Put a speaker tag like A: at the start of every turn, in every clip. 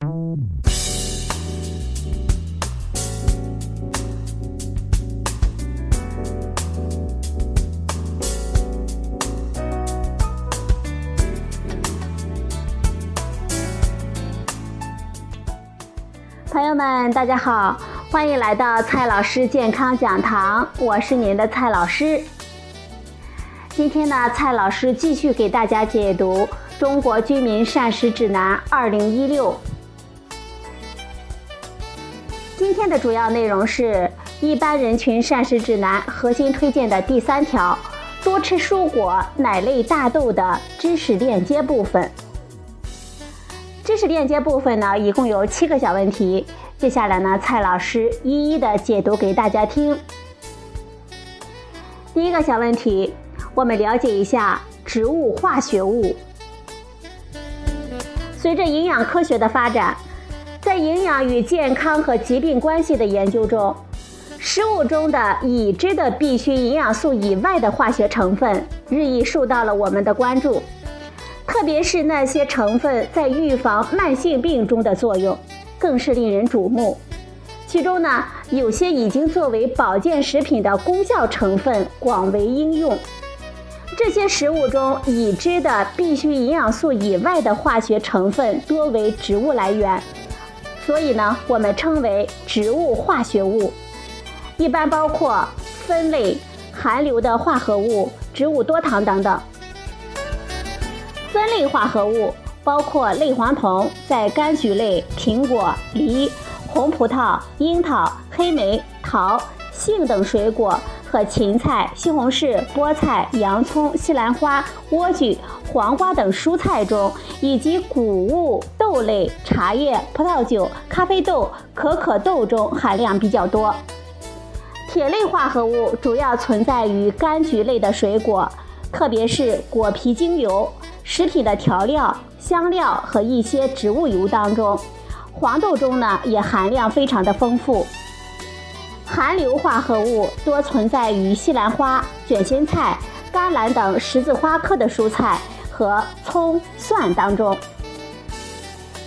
A: 朋友们，大家好，欢迎来到蔡老师健康讲堂，我是您的蔡老师。今天呢，蔡老师继续给大家解读《中国居民膳食指南（ （2016） ）》。今天的主要内容是一般人群膳食指南核心推荐的第三条：多吃蔬果、奶类、大豆的知识链接部分。知识链接部分呢，一共有七个小问题。接下来呢，蔡老师一一的解读给大家听。第一个小问题，我们了解一下植物化学物。随着营养科学的发展，营养与健康和疾病关系的研究中，食物中的已知的必需营养素以外的化学成分日益受到了我们的关注。特别是那些成分在预防慢性病中的作用，更是令人瞩目。其中呢，有些已经作为保健食品的功效成分广为应用。这些食物中已知的必需营养素以外的化学成分多为植物来源，所以呢，我们称为植物化学物。一般包括酚类、含硫的化合物、植物多糖等等。酚类化合物包括类黄酮，在柑橘类、苹果、梨、红葡萄、樱桃、黑莓、桃、杏等水果和芹菜、西红柿、菠菜、洋葱、西兰花、莴苣、黄瓜等蔬菜中，以及谷物、豆类、茶叶、葡萄酒、咖啡豆、可可豆中含量比较多。铁类化合物主要存在于柑橘类的水果，特别是果皮精油。食品的调料、香料和一些植物油当中，黄豆中呢也含量非常的丰富。含硫化合物多存在于西兰花、卷心菜、甘蓝等十字花科的蔬菜和葱、蒜当中。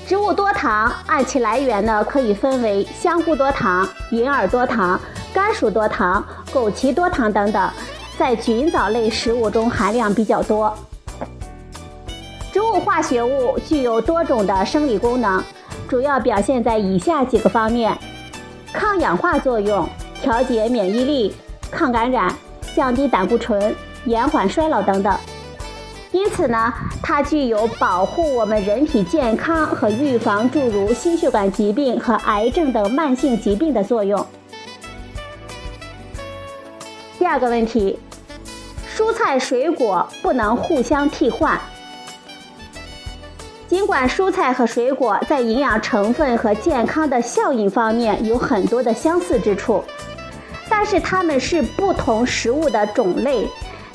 A: 植物多糖按其来源呢，可以分为香菇多糖、银耳多糖、甘薯多糖、枸杞多糖等等，在菌藻类食物中含量比较多。植物化学物具有多种的生理功能，主要表现在以下几个方面：抗氧化作用、调节免疫力、抗感染、降低胆固醇、延缓衰老等等。因此呢，它具有保护我们人体健康和预防诸如心血管疾病和癌症等慢性疾病的作用。第二个问题，蔬菜水果不能互相替换。尽管蔬菜和水果在营养成分和健康的效应方面有很多的相似之处，但是它们是不同食物的种类，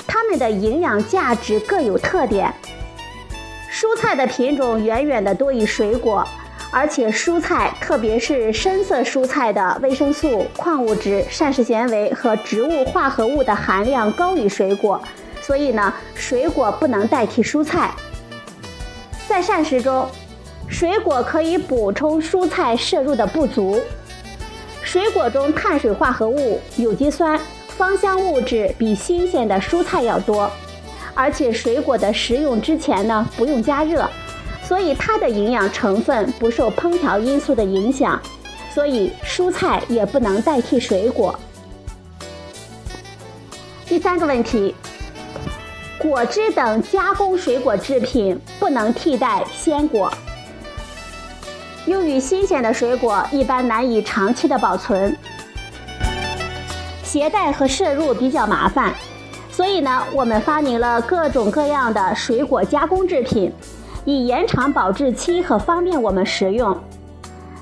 A: 它们的营养价值各有特点。蔬菜的品种远远的多于水果，而且蔬菜，特别是深色蔬菜的维生素、矿物质、膳食纤维和植物化合物的含量高于水果，所以呢，水果不能代替蔬菜。在膳食中，水果可以补充蔬菜摄入的不足。水果中碳水化合物、有机酸、芳香物质比新鲜的蔬菜要多，而且水果的食用之前呢不用加热，所以它的营养成分不受烹调因素的影响，所以蔬菜也不能代替水果。第三个问题。果汁等加工水果制品不能替代鲜果。由于新鲜的水果一般难以长期的保存，携带和摄入比较麻烦，所以呢，我们发明了各种各样的水果加工制品，以延长保质期和方便我们食用。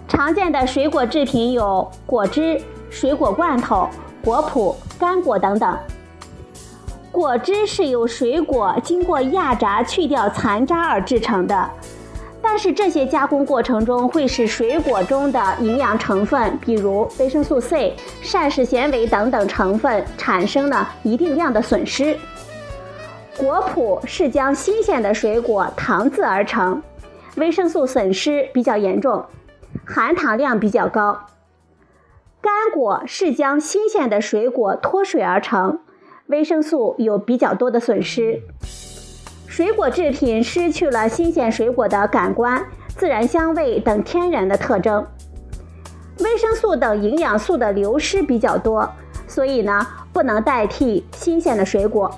A: 常见的水果制品有果汁、水果罐头、果脯、干果等等。果汁是由水果经过压榨去掉残渣而制成的，但是这些加工过程中会使水果中的营养成分，比如维生素 C、膳食纤维等等成分产生了一定量的损失。果脯是将新鲜的水果糖渍而成，维生素损失比较严重，含糖量比较高。干果是将新鲜的水果脱水而成，维生素有比较多的损失。水果制品失去了新鲜水果的感官、自然香味等天然的特征，维生素等营养素的流失比较多，所以呢，不能代替新鲜的水果。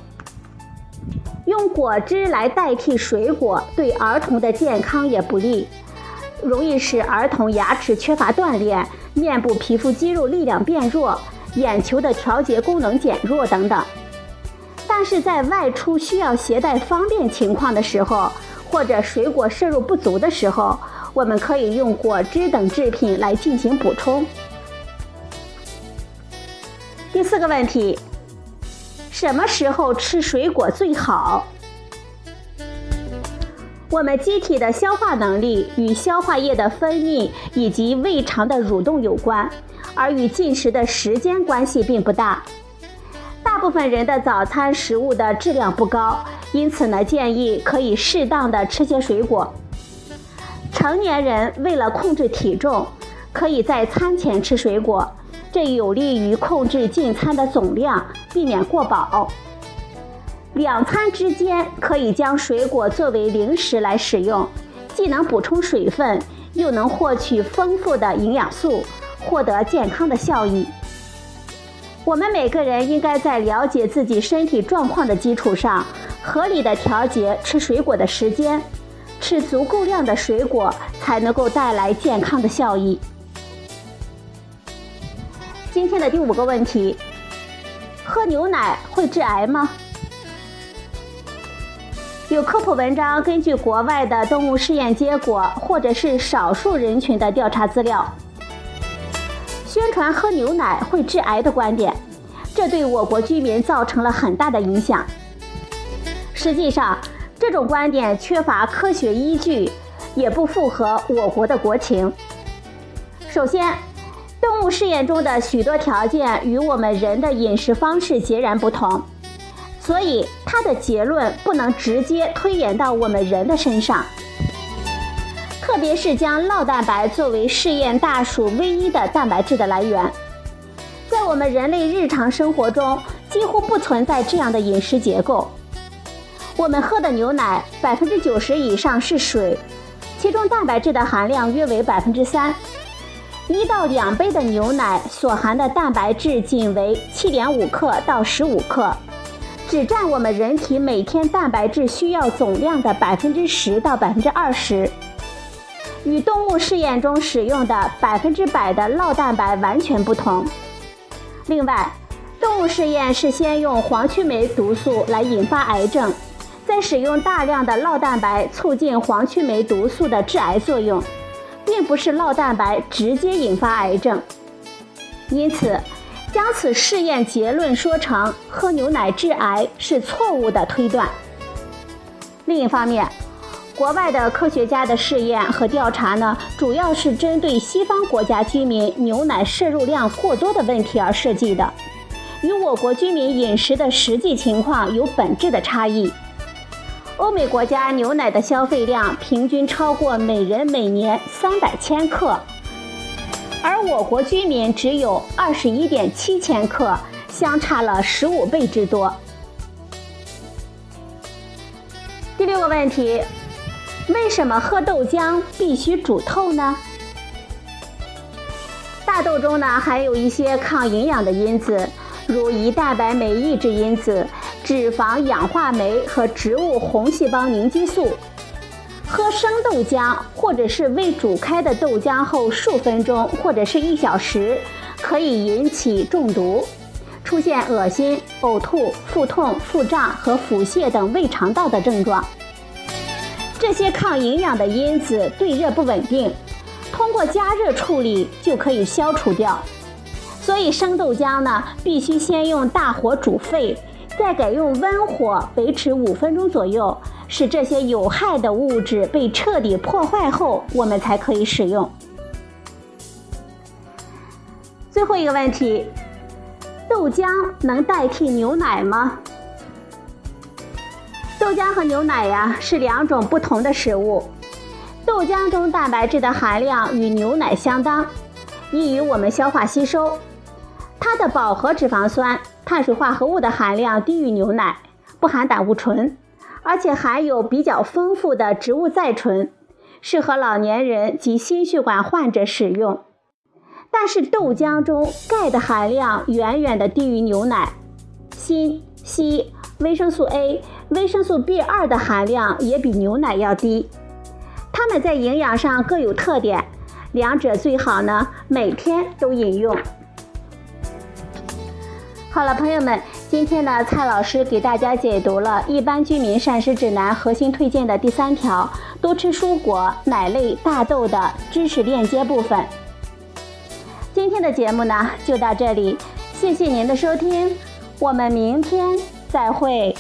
A: 用果汁来代替水果，对儿童的健康也不利，容易使儿童牙齿缺乏锻炼，面部皮肤肌肉力量变弱，眼球的调节功能减弱等等。但是在外出需要携带方便情况的时候，或者水果摄入不足的时候，我们可以用果汁等制品来进行补充。第四个问题。什么时候吃水果最好？我们机体的消化能力与消化液的分泌以及胃肠的蠕动有关，而与进食的时间关系并不大。部分人的早餐食物的质量不高，因此呢，建议可以适当的吃些水果。成年人为了控制体重，可以在餐前吃水果。这有利于控制进餐的总量，避免过饱。两餐之间可以将水果作为零食来使用，既能补充水分，又能获取丰富的营养素，获得健康的效益。我们每个人应该在了解自己身体状况的基础上，合理的调节吃水果的时间，吃足够量的水果才能够带来健康的效益。今天的第五个问题：喝牛奶会致癌吗？有科普文章根据国外的动物试验结果，或者是少数人群的调查资料，宣传喝牛奶会致癌的观点，对我国居民造成了很大的影响。实际上，这种观点缺乏科学依据，也不符合我国的国情。首先，动物试验中的许多条件与我们人的饮食方式截然不同，所以它的结论不能直接推演到我们人的身上。特别是将酪蛋白作为试验大鼠唯一的蛋白质的来源，在我们人类日常生活中几乎不存在这样的饮食结构。我们喝的牛奶百分之九十以上是水，其中蛋白质的含量约为百分之三。一到两杯的牛奶所含的蛋白质仅为七点五克到十五克，只占我们人体每天蛋白质需要总量的百分之十到百分之二十，与动物试验中使用的百分之百的酪蛋白完全不同。另外，动物试验是先用黄曲霉毒素来引发癌症，再使用大量的酪蛋白促进黄曲霉毒素的致癌作用。并不是酪蛋白直接引发癌症，因此将此试验结论说成喝牛奶致癌是错误的推断。另一方面，国外的科学家的试验和调查呢，主要是针对西方国家居民牛奶摄入量过多的问题而设计的，与我国居民饮食的实际情况有本质的差异。欧美国家牛奶的消费量平均超过每人每年三百千克，而我国居民只有二十一点七千克，相差了十五倍之多。第六个问题，为什么喝豆浆必须煮透呢？大豆中呢含有一些抗营养的因子，如胰蛋白酶抑制因子。脂肪氧化酶和植物红细胞凝集素。喝生豆浆或者是未煮开的豆浆后数分钟或者是一小时，可以引起中毒，出现恶心、呕吐、腹痛、腹胀和腹泻等胃肠道的症状。这些抗营养的因子对热不稳定，通过加热处理就可以消除掉。所以生豆浆呢，必须先用大火煮沸。再改用温火维持五分钟左右，使这些有害的物质被彻底破坏后，我们才可以使用。最后一个问题：豆浆能代替牛奶吗？豆浆和牛奶呀是两种不同的食物，豆浆中蛋白质的含量与牛奶相当，易于我们消化吸收。它的饱和脂肪酸、碳水化合物的含量低于牛奶，不含胆固醇，而且含有比较丰富的植物甾醇，适合老年人及心血管患者使用。但是豆浆中钙的含量远远的低于牛奶，锌、硒、维生素 A、维生素 B2 的含量也比牛奶要低。它们在营养上各有特点，两者最好呢每天都饮用。好了，朋友们，今天呢，蔡老师给大家解读了一般居民膳食指南核心推荐的第三条：多吃蔬果、奶类、大豆的知识链接部分。今天的节目呢就到这里，谢谢您的收听，我们明天再会。